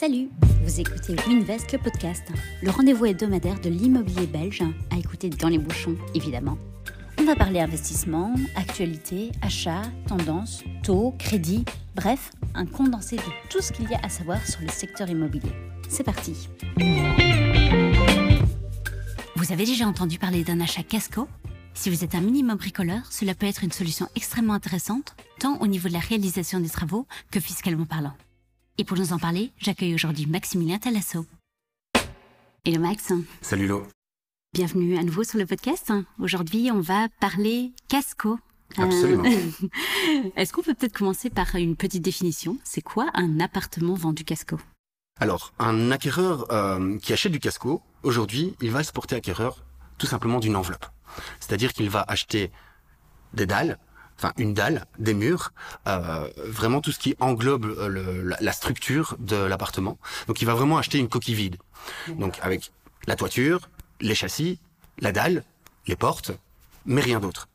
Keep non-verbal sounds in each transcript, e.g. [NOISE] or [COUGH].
Salut, vous écoutez Winvest, le podcast, le rendez-vous hebdomadaire de l'immobilier belge, à écouter dans les bouchons, évidemment. On va parler investissement, actualité, achat, tendance, taux, crédit, bref, un condensé de tout ce qu'il y a à savoir sur le secteur immobilier. C'est parti. Vous avez déjà entendu parler d'un achat casco? Si vous êtes un minimum bricoleur, cela peut être une solution extrêmement intéressante, tant au niveau de la réalisation des travaux que fiscalement parlant. Et pour nous en parler, j'accueille aujourd'hui Maximilien Talasso. Hello Max. Salut Lo. Bienvenue à nouveau sur le podcast. Aujourd'hui, on va parler casco. Absolument. Euh, [LAUGHS] Est-ce qu'on peut peut-être commencer par une petite définition? C'est quoi un appartement vendu casco? Alors, un acquéreur euh, qui achète du casco, aujourd'hui, il va se porter acquéreur tout simplement d'une enveloppe. C'est-à-dire qu'il va acheter des dalles, enfin une dalle, des murs, euh, vraiment tout ce qui englobe euh, le- la, la structure de l'appartement. Donc il va vraiment acheter une coquille vide. Donc avec la toiture, les châssis, la dalle, les portes, mais rien d'autre.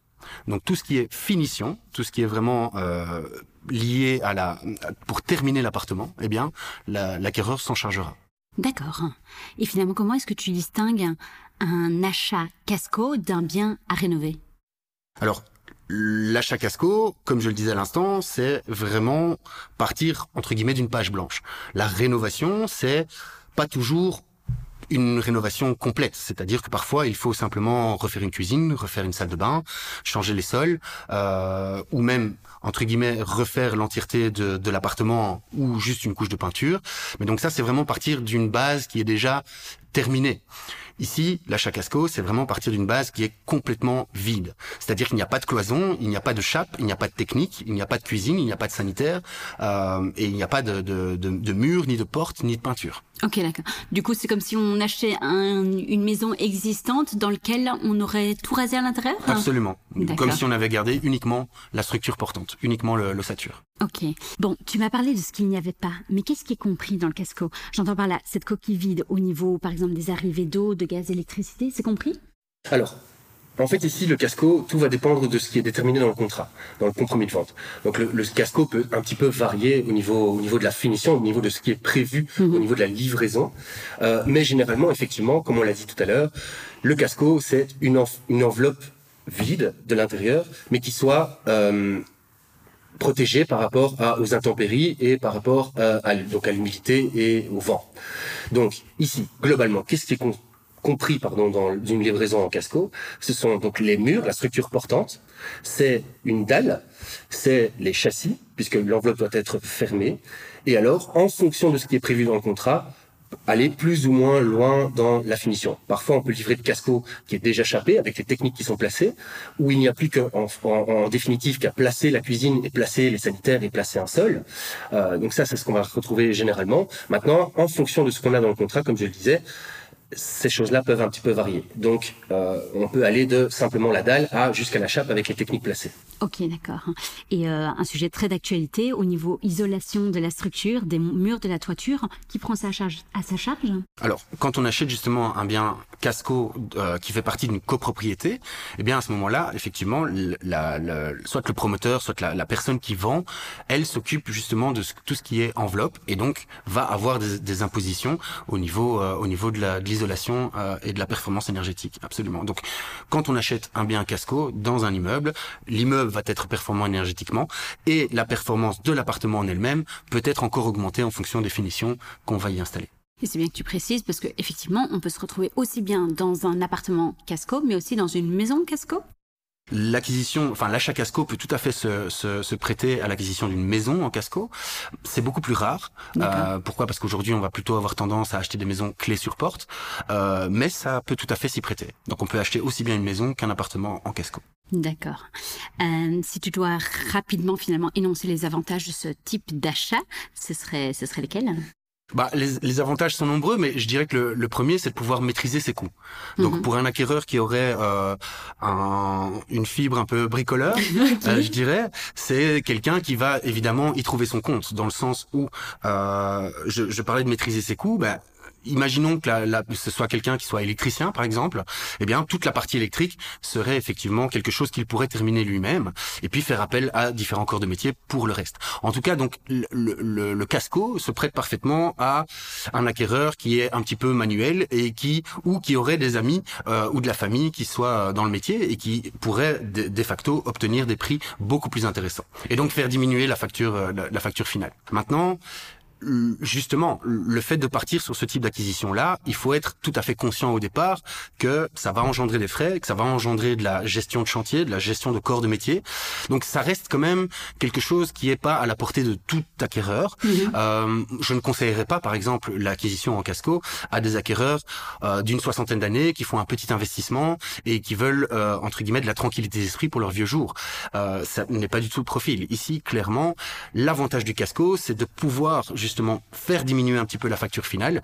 Donc tout ce qui est finition, tout ce qui est vraiment euh, lié à la, pour terminer l'appartement, eh bien la- l'acquéreur s'en chargera. D'accord. Et finalement, comment est-ce que tu distingues un, un achat casco d'un bien à rénover? Alors, l'achat casco, comme je le disais à l'instant, c'est vraiment partir, entre guillemets, d'une page blanche. La rénovation, c'est pas toujours une rénovation complète, c'est-à-dire que parfois il faut simplement refaire une cuisine, refaire une salle de bain, changer les sols, euh, ou même entre guillemets refaire l'entièreté de, de l'appartement ou juste une couche de peinture. Mais donc ça c'est vraiment partir d'une base qui est déjà terminée. Ici, l'achat casco, c'est vraiment partir d'une base qui est complètement vide. C'est-à-dire qu'il n'y a pas de cloison, il n'y a pas de chape, il n'y a pas de technique, il n'y a pas de cuisine, il n'y a pas de sanitaire, euh, et il n'y a pas de, de, de, de mur, ni de porte, ni de peinture. Ok, d'accord. Du coup, c'est comme si on achetait un- une maison existante dans laquelle on aurait tout rasé à l'intérieur? Absolument. Comme si on avait gardé uniquement la structure portante, uniquement l'ossature. Ok. Bon, tu m'as parlé de ce qu'il n'y avait pas, mais qu'est-ce qui est compris dans le casco? J'entends par là cette coquille vide au niveau, par exemple, des arrivées d'eau, de gaz, d'électricité, c'est compris? Alors, en fait, ici, le casco, tout va dépendre de ce qui est déterminé dans le contrat, dans le compromis de vente. Donc, le, le casco peut un petit peu varier au niveau, au niveau de la finition, au niveau de ce qui est prévu, au niveau de la livraison. Euh, mais généralement, effectivement, comme on l'a dit tout à l'heure, le casco, c'est une, env- une enveloppe vide de l'intérieur, mais qui soit euh, protégée par rapport à, aux intempéries et par rapport euh, à, donc à l'humidité et au vent. Donc, ici, globalement, qu'est-ce qui est compris pardon, dans une livraison en casco, ce sont donc les murs, la structure portante, c'est une dalle, c'est les châssis, puisque l'enveloppe doit être fermée, et alors, en fonction de ce qui est prévu dans le contrat, aller plus ou moins loin dans la finition. Parfois, on peut livrer le casco qui est déjà chapé avec les techniques qui sont placées, où il n'y a plus qu'en en, en définitive qu'à placer la cuisine et placer les sanitaires et placer un sol. Euh, donc ça, c'est ce qu'on va retrouver généralement. Maintenant, en fonction de ce qu'on a dans le contrat, comme je le disais, ces choses-là peuvent un petit peu varier. Donc, euh, on peut aller de simplement la dalle à jusqu'à la chape avec les techniques placées. Ok, d'accord. Et euh, un sujet très d'actualité au niveau isolation de la structure, des murs de la toiture, qui prend sa charge à sa charge? Alors, quand on achète justement un bien casco euh, qui fait partie d'une copropriété, eh bien à ce moment-là, effectivement, l- la, la- soit le promoteur, soit la, la personne qui vend, elle s'occupe justement de ce- tout ce qui est enveloppe et donc va avoir des, des impositions au niveau euh, au niveau de la- de euh, et de la performance énergétique. Absolument. Donc, quand on achète un bien casco dans un immeuble, l'immeuble va être performant énergétiquement et la performance de l'appartement en elle-même peut être encore augmentée en fonction des finitions qu'on va y installer. Et c'est bien que tu précises parce que effectivement, on peut se retrouver aussi bien dans un appartement casco, mais aussi dans une maison casco. L'acquisition, enfin l'achat casco peut tout à fait se, se, se prêter à l'acquisition d'une maison en casco. C'est beaucoup plus rare. Euh, pourquoi? Parce qu'aujourd'hui, on va plutôt avoir tendance à acheter des maisons clés sur porte, Euh, mais ça peut tout à fait s'y prêter. Donc, on peut acheter aussi bien une maison qu'un appartement en casco. D'accord. Euh, si tu dois rapidement finalement énoncer les avantages de ce type d'achat, ce serait, ce serait lesquels Bah, les, les avantages sont nombreux, mais je dirais que le, le premier, c'est de pouvoir maîtriser ses coûts. Donc, Mhm. pour un acquéreur qui aurait euh, un- une fibre un peu bricoleur, [LAUGHS] euh, je dirais, c'est quelqu'un qui va évidemment y trouver son compte, dans le sens où euh, je, je parlais de maîtriser ses coûts. Bah, imaginons que la, ce soit quelqu'un qui soit électricien, par exemple, eh bien, toute la partie électrique serait effectivement quelque chose qu'il pourrait terminer lui-même et puis faire appel à différents corps de métier pour le reste. En tout cas, donc, le, le, le casco se prête parfaitement à un acquéreur qui est un petit peu manuel et qui, ou qui aurait des amis euh, ou de la famille qui soient dans le métier et qui pourrait de, de, facto obtenir des prix beaucoup plus intéressants. Et donc faire diminuer la facture, euh, la facture finale. Maintenant, justement, le fait de partir sur ce type d'acquisition-là, il faut être tout à fait conscient au départ que ça va engendrer des frais, que ça va engendrer de la gestion de chantier, de la gestion de corps de métier. Donc ça reste quand même quelque chose qui est pas à la portée de tout acquéreur. Mhm. Euh, je ne conseillerais pas, par exemple, l'acquisition en casco à des acquéreurs euh, d'une soixantaine d'années qui font un petit investissement et qui veulent, euh, entre guillemets, de la tranquillité d'esprit pour leur vieux jour. Euh, ça n'est pas du tout le profil. Ici, clairement, l'avantage du casco, c'est de pouvoir justement justement faire diminuer un petit peu la facture finale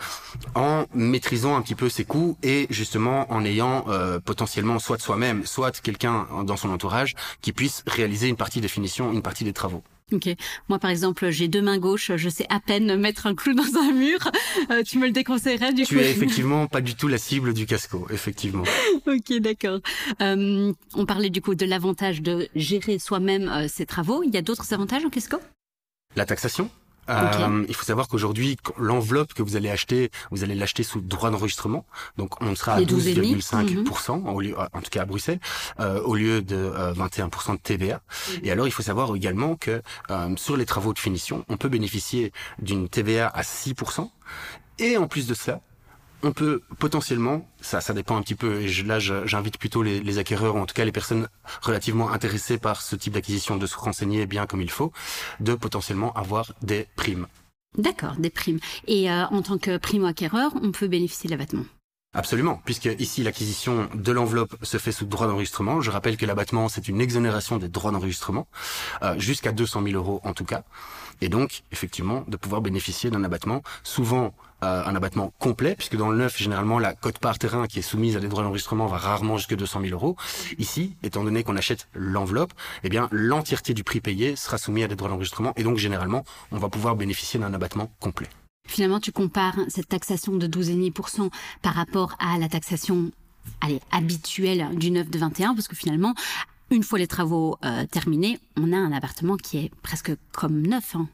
en maîtrisant un petit peu ses coûts et justement en ayant euh, potentiellement soit de soi-même, soit quelqu'un dans son entourage qui puisse réaliser une partie des finitions, une partie des travaux. Ok. Moi, par exemple, j'ai deux mains gauches. Je sais à peine mettre un clou dans un mur. Euh, tu me le déconseillerais du tu coup Tu es effectivement pas du tout la cible du casco, effectivement. [LAUGHS] ok, d'accord. Euh, on parlait du coup de l'avantage de gérer soi-même euh, ses travaux. Il y a d'autres avantages en casco? La taxation? Euh, il faut savoir qu'aujourd'hui, l'enveloppe que vous allez acheter, vous allez l'acheter sous droit d'enregistrement. Donc, on sera à 12,5%, mhm. lieu, en tout cas à Bruxelles, euh, au lieu de 21% euh, de TVA. Mhm. Et alors, il faut savoir également que sur les travaux de finition, on peut bénéficier d'une TVA à 6%. Et en plus de cela, on peut potentiellement, ça, ça dépend un petit peu, et là j'invite plutôt les, les, acquéreurs, ou en tout cas les personnes relativement intéressées par ce type d'acquisition, de se renseigner bien comme il faut, de potentiellement avoir des primes. D'accord, des primes. Et euh, en tant que primo-acquéreur, on peut bénéficier de l'abattement? Absolument, puisque ici l'acquisition de l'enveloppe se fait sous droit d'enregistrement. Je rappelle que l'abattement c'est une exonération des droits d'enregistrement euh, jusqu'à 200 000 euros en tout cas, et donc effectivement de pouvoir bénéficier d'un abattement, souvent euh, un abattement complet, puisque dans le neuf généralement la cote par terrain qui est soumise à des droits d'enregistrement va rarement jusqu'à 200 000 euros. Ici, étant donné qu'on achète l'enveloppe, eh bien l'entièreté du prix payé sera soumis à des droits d'enregistrement, et donc généralement on va pouvoir bénéficier d'un abattement complet. Finalement, tu compares cette taxation de 12,5% par rapport à la taxation allez, habituelle du 9 de 21, parce que finalement, une fois les travaux euh, terminés, on a un appartement qui est presque comme neuf. Hein.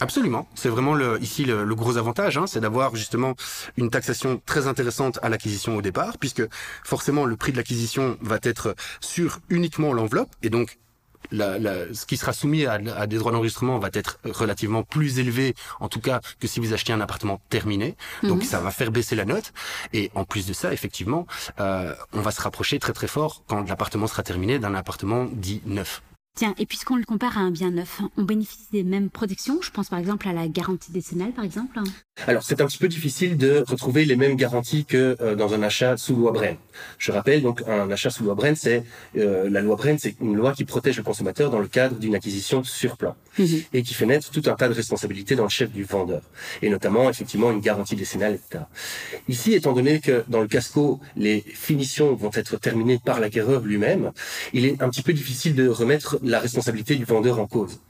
Absolument, c'est vraiment le, ici le, gros avantage, hein, c'est d'avoir justement une taxation très intéressante à l'acquisition au départ, puisque forcément le prix de l'acquisition va être sur uniquement l'enveloppe, et donc la, la, ce qui sera soumis à, à des droits d'enregistrement va être relativement plus élevé, en tout cas, que si vous achetez un appartement terminé. Donc, mhm. ça va faire baisser la note. Et en plus de ça, effectivement, euh, on va se rapprocher très très fort quand l'appartement sera terminé d'un appartement dit neuf. Tiens, et puisqu'on le compare à un bien neuf, on bénéficie des mêmes protections Je pense par exemple à la garantie décennale, par exemple. Alors, c'est un petit peu difficile de retrouver les mêmes garanties que euh, dans un achat sous loi Bren. Je rappelle, donc, un achat sous loi Bren, c'est euh, la loi Bren, c'est une loi qui protège le consommateur dans le cadre d'une acquisition sur plan mhm. et qui fait naître tout un tas de responsabilités dans le chef du vendeur, et notamment effectivement une garantie décennale, etc. Ici, étant donné que dans le casco, les finitions vont être terminées par l'acquéreur lui-même, il est un petit peu difficile de remettre la responsabilité du vendeur en cause.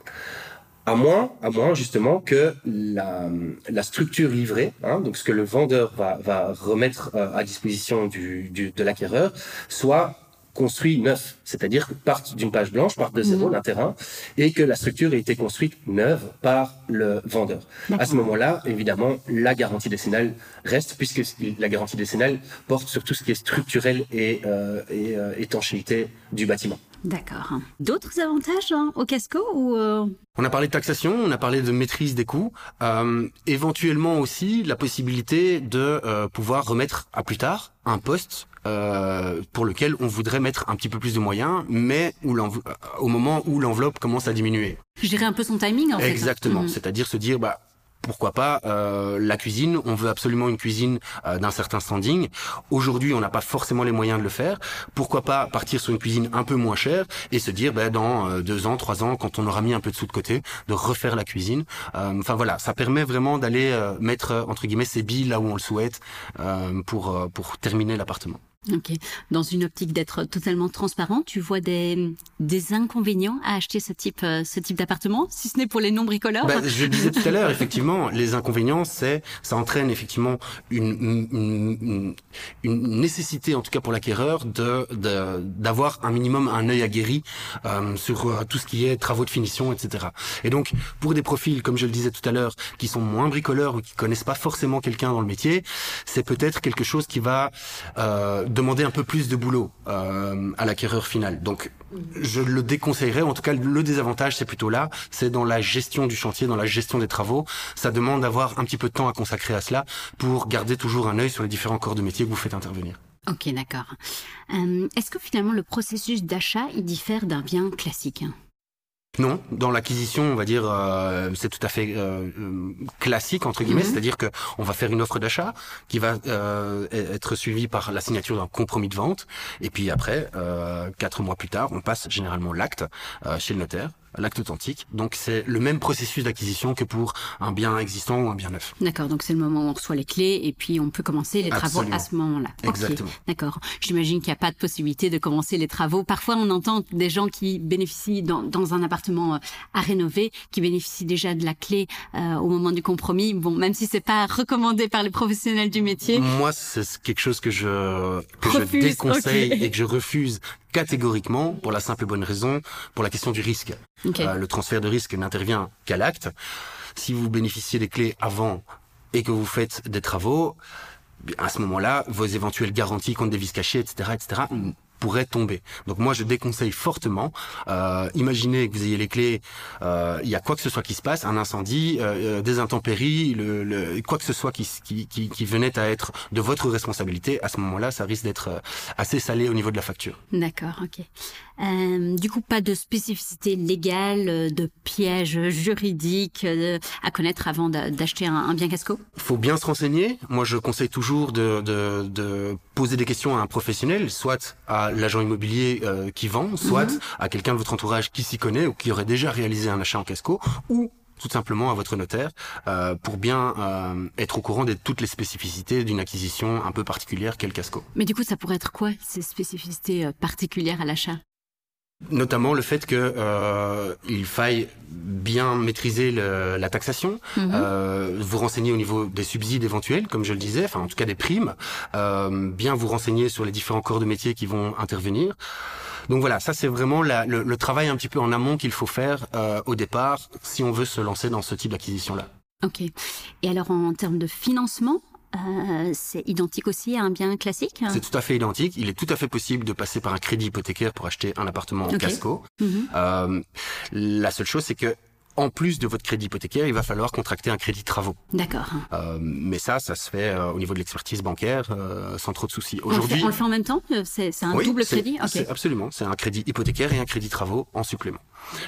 À moins, à moins justement que la, la structure livrée, hein, donc ce que le vendeur va, va remettre euh, à disposition du, du de l'acquéreur, soit construit neuf, c'est-à-dire que partent d'une page blanche, partent de zéro mhm. d'un terrain, et que la structure a été construite neuve par le vendeur. À ce moment-là, évidemment, la garantie décennale reste, puisque la garantie décennale porte sur tout ce qui est structurel et, euh, et euh, étanchéité du bâtiment. D'accord. D'autres avantages hein, au casco ou euh... On a parlé de taxation, on a parlé de maîtrise des coûts, euh, éventuellement aussi la possibilité de euh, pouvoir remettre à plus tard un poste euh, pour lequel on voudrait mettre un petit peu plus de moyens, mais où au moment où l'enveloppe commence à diminuer. Je dirais un peu son timing en fait. Exactement, mmh. c'est-à-dire se dire bah pourquoi pas euh, la cuisine On veut absolument une cuisine euh, d'un certain standing. Aujourd'hui, on n'a pas forcément les moyens de le faire. Pourquoi pas partir sur une cuisine un peu moins chère et se dire, ben, dans euh, deux ans, trois ans, quand on aura mis un peu de sous de côté, de refaire la cuisine. Enfin voilà, ça permet vraiment d'aller mettre entre guillemets ses billes là où on le souhaite pour pour terminer l'appartement. Ok. Dans une optique d'être totalement transparent, tu vois des, des inconvénients à acheter ce type, euh, ce type d'appartement, si ce n'est pour les non-bricoleurs bah, Je le disais tout à l'heure, effectivement, les inconvénients, c'est ça entraîne effectivement une, une, une, nécessité, en tout cas pour l'acquéreur, de d'avoir un minimum un œil aguerri euh, sur euh, tout ce qui est travaux de finition, etc. Et donc, pour des profils, comme je le disais tout à l'heure, qui sont moins bricoleurs ou qui connaissent pas forcément quelqu'un dans le métier, c'est peut-être quelque chose qui va euh, demander un peu plus de boulot euh, à l'acquéreur final. Donc, je le déconseillerais. En tout cas, le désavantage, c'est plutôt là. C'est dans la gestion du chantier, dans la gestion des travaux. Ça demande d'avoir un petit peu de temps à consacrer à cela pour garder toujours un œil sur les différents corps de métier que vous faites intervenir. Ok, d'accord. Euh, est-ce que finalement le processus d'achat, il diffère d'un bien classique? Non, dans l'acquisition, on va dire, euh, c'est tout à fait euh, classique entre guillemets, mhm. c'est-à-dire que on va faire une offre d'achat qui va euh, être suivie par la signature d'un compromis de vente, et puis après, quatre mois plus tard, on passe généralement l'acte chez le notaire l'acte authentique. Donc c'est le même processus d'acquisition que pour un bien existant ou un bien neuf. D'accord, donc c'est le moment où on reçoit les clés et puis on peut commencer les travaux à ce moment-là. Exactement. D'accord. J'imagine qu'il n'y a pas de possibilité de commencer les travaux. Parfois on entend des gens qui bénéficient dans, dans un appartement euh, à rénover, qui bénéficient déjà de la clé euh, au moment du compromis. Bon, même si c'est pas recommandé par les professionnels du métier. Moi, c'est quelque chose que je que je déconseille et que je refuse catégoriquement pour la simple et bonne raison, pour la question du risque. Euh, le transfert de risque n'intervient qu'à l'acte. Si vous bénéficiez des clés avant et que vous faites des travaux, à ce moment-là, vos éventuelles garanties contre des vis cachées, etc., etc., pourrait tomber. Donc moi je déconseille fortement. Euh, imaginez que vous ayez les clés, euh, il y a quoi que ce soit qui se passe, un incendie, euh, euh des intempéries, quoi que ce soit qui, qui, qui, qui, venait à être de votre responsabilité. À ce moment-là, ça risque d'être assez salé au niveau de la facture. D'accord, ok. Euh, du coup, pas de spécificité légale, de piège juridique à connaître avant d'acheter un, un, bien casco. Faut bien se renseigner. Moi, je conseille toujours de, de, de poser des questions à un professionnel, soit à l'agent immobilier euh, qui vend, soit mhm. à quelqu'un de votre entourage qui s'y connaît ou qui aurait déjà réalisé un achat en casco, ou tout simplement à votre notaire euh, pour bien euh, être au courant de toutes les spécificités d'une acquisition un peu particulière qu'est le casco. Mais du coup, ça pourrait être quoi ces spécificités particulières à l'achat? Notamment le fait que euh, il faille bien maîtriser le, la taxation, mhm. euh, vous renseigner au niveau des subsides éventuels, comme je le disais, enfin en tout cas des primes, euh, bien vous renseigner sur les différents corps de métier qui vont intervenir. Donc voilà, ça c'est vraiment la, le, le, travail un petit peu en amont qu'il faut faire euh, au départ si on veut se lancer dans ce type d'acquisition-là. Ok. Et alors en termes de financement, euh, c'est identique aussi à un bien classique C'est tout à fait identique. Il est tout à fait possible de passer par un crédit hypothécaire pour acheter un appartement en casco. Mhm. euh, la seule chose, c'est que en plus de votre crédit hypothécaire, il va falloir contracter un crédit travaux. D'accord. Euh, mais ça, ça se fait euh, au niveau de l'expertise bancaire euh, sans trop de soucis. Aujourd'hui, on, le fait en même temps C'est un double crédit? Okay. Absolument, c'est un crédit hypothécaire et un crédit travaux en supplément.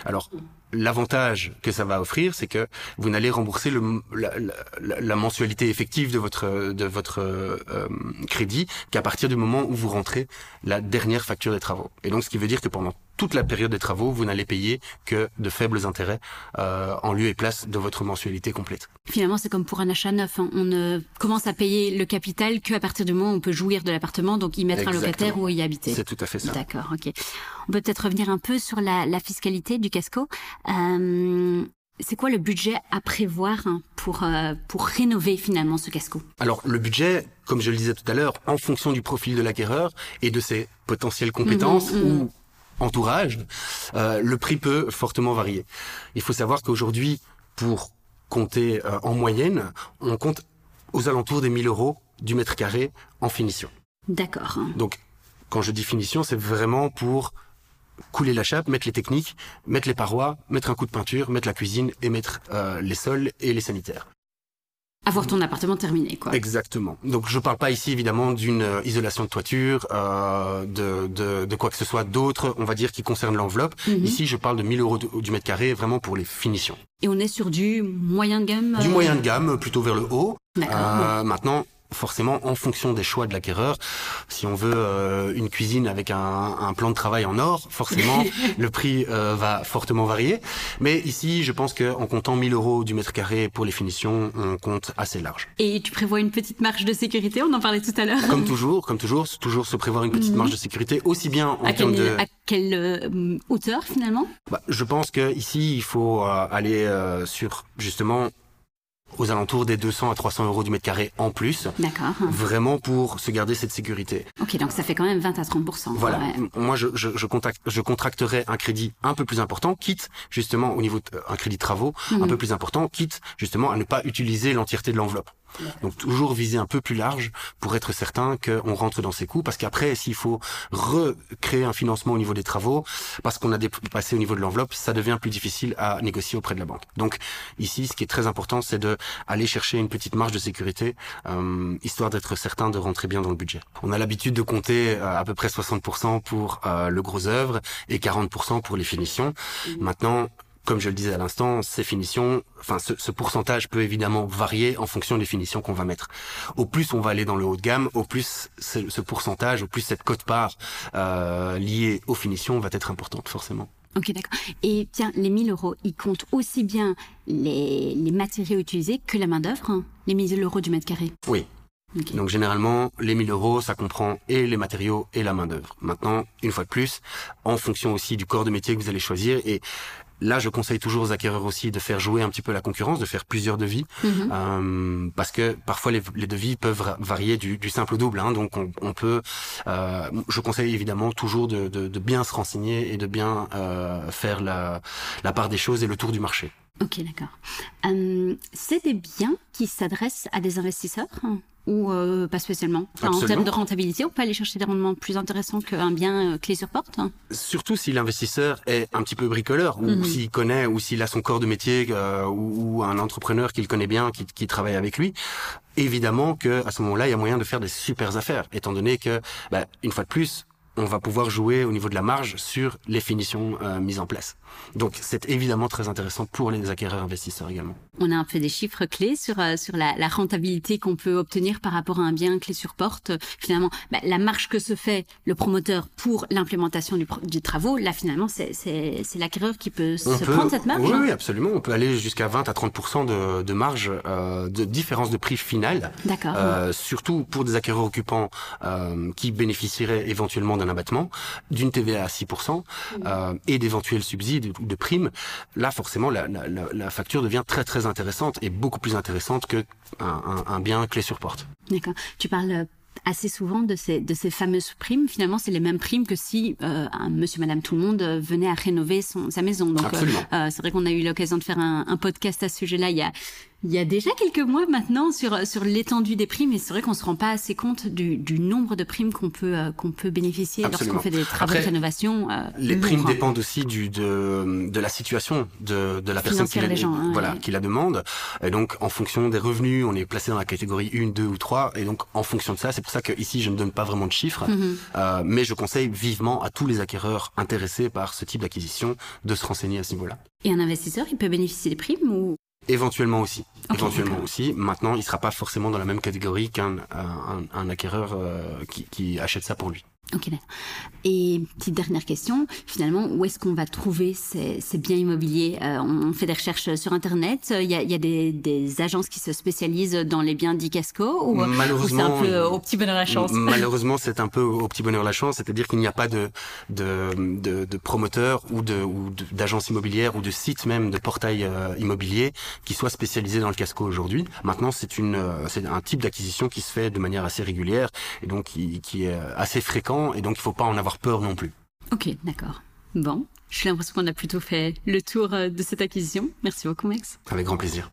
Alors, l'avantage que ça va offrir, c'est que vous n'allez rembourser le, la, la, la, mensualité effective de votre de votre euh, crédit qu'à partir du moment où vous rentrez la dernière facture des travaux. Et donc, ce qui veut dire que pendant toute la période des travaux, vous n'allez payer que de faibles intérêts euh, en lieu et place de votre mensualité complète. Finalement, c'est comme pour un achat neuf. Hein. On ne commence à payer le capital qu'à partir du moment où on peut jouir de l'appartement, donc y mettre un locataire ou y habiter. C'est tout à fait ça. D'accord, ok. On peut peut-être revenir un peu sur la, la fiscalité du casco. Euh, c'est quoi le budget à prévoir hein, pour euh, pour rénover finalement ce casco? Alors le budget, comme je le disais tout à l'heure, en fonction du profil de l'acquéreur et de ses potentielles compétences mhm, mhm. ou entourage, euh, le prix peut fortement varier. Il faut savoir qu'aujourd'hui, pour compter euh, en moyenne, on compte aux alentours des 1000 euros du mètre carré en finition. D'accord. Donc, quand je dis finition, c'est vraiment pour couler la chape, mettre les techniques, mettre les parois, mettre un coup de peinture, mettre la cuisine et mettre euh, les sols et les sanitaires. Avoir ton appartement terminé, quoi. Exactement. Donc je parle pas ici évidemment d'une euh, isolation de toiture, euh, de, de, de, quoi que ce soit d'autre, on va dire, qui concerne l'enveloppe. Mhm. Ici, je parle de 1000 euros du mètre carré, vraiment pour les finitions. Et on est sur du moyen de gamme Du moyen de gamme, plutôt vers le haut. Euh, maintenant, forcément en fonction des choix de l'acquéreur. Si on veut euh, une cuisine avec un, un, plan de travail en or, forcément [LAUGHS] le prix euh, va fortement varier. Mais ici, je pense qu'en comptant 1000 euros du mètre carré pour les finitions, on compte assez large. Et tu prévois une petite marge de sécurité? On en parlait tout à l'heure. Comme [LAUGHS] toujours, comme toujours, toujours se prévoir une petite mhm. marge de sécurité, aussi bien en termes de à quelle euh, hauteur finalement? Bah, Je pense que ici, il faut aller sur justement aux alentours des 200 à 300 euros du mètre carré en plus. D'accord. Vraiment pour se garder cette sécurité. Ok, donc ça fait quand même 20 à 30 Voilà. Moi, je, je, je, je contracterai un crédit un peu plus important, quitte justement au niveau d'un euh, crédit de travaux un mhm. peu plus important, quitte justement à ne pas utiliser l'entièreté de l'enveloppe. Donc toujours viser un peu plus large pour être certain qu'on rentre dans ses coûts. Parce qu'après, s'il faut recréer un financement au niveau des travaux, parce qu'on a dépassé au niveau de l'enveloppe, ça devient plus difficile à négocier auprès de la banque. Donc ici, ce qui est très important, c'est de aller chercher une petite marge de sécurité, euh, histoire d'être certain de rentrer bien dans le budget. On a l'habitude de compter euh, à peu près 60% pour euh, le gros œuvre et 40% pour les finitions. Maintenant, comme je le disais à l'instant, ces finitions, enfin ce, pourcentage peut évidemment varier en fonction des finitions qu'on va mettre. Au plus on va aller dans le haut de gamme, au plus ce, pourcentage, au plus cette cote-part euh, liée aux finitions va être importante forcément. Ok, d'accord. Et tiens, les 1000 euros, ils comptent aussi bien les, matériaux utilisés que la main-d'œuvre, hein, les 1000 euros du mètre carré Oui. Donc généralement, les 1000 euros, ça comprend et les matériaux et la main-d'œuvre. Maintenant, une fois de plus, en fonction aussi du corps de métier que vous allez choisir, et Là, je conseille toujours aux acquéreurs aussi de faire jouer un petit peu la concurrence, de faire plusieurs devis, mhm. euh, parce que parfois les, devis peuvent varier du, simple au double. Hein, donc on, peut, euh, je conseille évidemment toujours de, bien se renseigner et de bien euh, faire la, la part des choses et le tour du marché. Ok, d'accord. c'est des biens qui s'adressent à des investisseurs ou euh, pas spécialement? En termes de rentabilité, on peut aller chercher des rendements plus intéressants qu'un bien euh, clé sur porte hein? Surtout si l'investisseur est un petit peu bricoleur, ou mhm. s'il connaît, ou s'il a son corps de métier, euh, ou, un entrepreneur qu'il connaît bien, qui, qui travaille avec lui. Évidemment que à ce moment-là, il y a moyen de faire des super affaires, étant donné que, bah, une fois de plus, on va pouvoir jouer au niveau de la marge sur les finitions euh, mises en place. Donc c'est évidemment très intéressant pour les acquéreurs investisseurs également. On a un peu des chiffres clés sur euh, sur la, la rentabilité qu'on peut obtenir par rapport à un bien clé sur porte. Finalement, bah, la marge que se fait le promoteur pour l'implémentation du, du travaux, là finalement c'est l'acquéreur qui peut se prendre cette marge. Oui, oui, absolument. On peut aller jusqu'à 20 à 30% de, de marge euh, de différence de prix final. D'accord. Euh, surtout pour des acquéreurs occupants euh, qui bénéficieraient éventuellement d'un abattement, d'une TVA à 6% euh, et d'éventuels subsides ou de primes, là forcément la, la, la, facture devient très très intéressante et beaucoup plus intéressante que un, un, bien clé sur porte. D'accord. Tu parles euh, assez souvent de ces, de ces fameuses primes. Finalement, c'est les mêmes primes que si euh, un monsieur, madame, tout le monde euh, venait à rénover son, sa maison. Donc, euh, c'est vrai qu'on a eu l'occasion de faire un, un podcast à ce sujet-là il y a, il y a déjà quelques mois maintenant sur sur l'étendue des primes et c'est vrai qu'on se rend pas assez compte du, du nombre de primes qu'on peut euh, qu'on peut bénéficier lorsqu'on fait des travaux de rénovation. Euh, les primes dépendent aussi du de de la situation de de la personne qui la, gens, hein, voilà qui la demande et donc en fonction des revenus on est placé dans la catégorie 1, 2 ou 3 et donc en fonction de ça c'est pour ça que ici je ne donne pas vraiment de chiffres mhm. euh, mais je conseille vivement à tous les acquéreurs intéressés par ce type d'acquisition de se renseigner à ce niveau-là. Et un investisseur il peut bénéficier des primes ou Éventuellement aussi. éventuellement aussi. Maintenant, il sera pas forcément dans la même catégorie qu'un un, un acquéreur euh, qui, qui achète ça pour lui. Ok, Et petite dernière question, finalement, où est-ce qu'on va trouver ces, ces biens immobiliers? Euh, On fait des recherches sur Internet. Il y a, il y a des, des, agences qui se spécialisent dans les biens d'Icasco ou, malheureusement, c'est un peu au petit bonheur la chance? Malheureusement, c'est un peu au petit bonheur la chance, c'est-à-dire qu'il n'y a pas de, de, de, de promoteurs ou de ou d'agences immobilières ou de sites même de portail euh, immobilier qui soient spécialisés dans le casco aujourd'hui. Maintenant, c'est une euh, c'est un type d'acquisition qui se fait de manière assez régulière et donc qui, qui est assez fréquent et donc il faut pas en avoir peur non plus. Ok, d'accord. Bon, j'ai l'impression qu'on a plutôt fait le tour euh, de cette acquisition. Merci beaucoup, Max. Avec grand plaisir.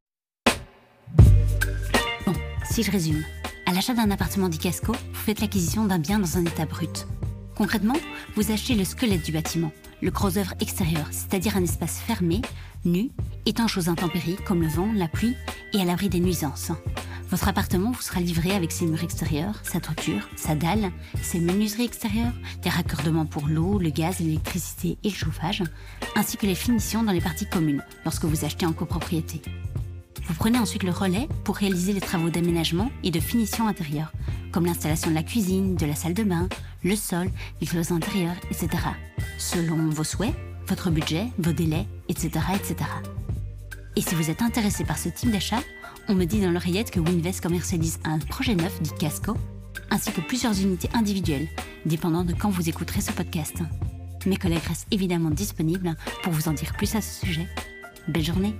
Bon, si je résume, à l'achat d'un appartement d'Icasco, vous faites l'acquisition d'un bien dans un état brut. Concrètement, vous achetez le squelette du bâtiment, le œuvre extérieur, c'est-à-dire un espace fermé, nu, étanche aux intempéries comme le vent, la pluie et à l'abri des nuisances. Votre appartement vous sera livré avec ses murs extérieurs, sa toiture, sa dalle, ses menuiseries extérieures, des raccordements pour l'eau, le gaz, l'électricité et le chauffage, ainsi que les finitions dans les parties communes lorsque vous achetez en copropriété. Vous prenez ensuite le relais pour réaliser les travaux d'aménagement et de finition intérieure, comme l'installation de la cuisine, de la salle de bain, le sol, les clôtures intérieures, etc. Selon vos souhaits, votre budget, vos délais, etc., etc. Et si vous êtes intéressé par ce type d'achat, on me dit dans l'oreillette que Winvest commercialise un projet neuf dit Casco, ainsi que plusieurs unités individuelles, dépendant de quand vous écouterez ce podcast. Mes collègues restent évidemment disponibles pour vous en dire plus à ce sujet. Belle journée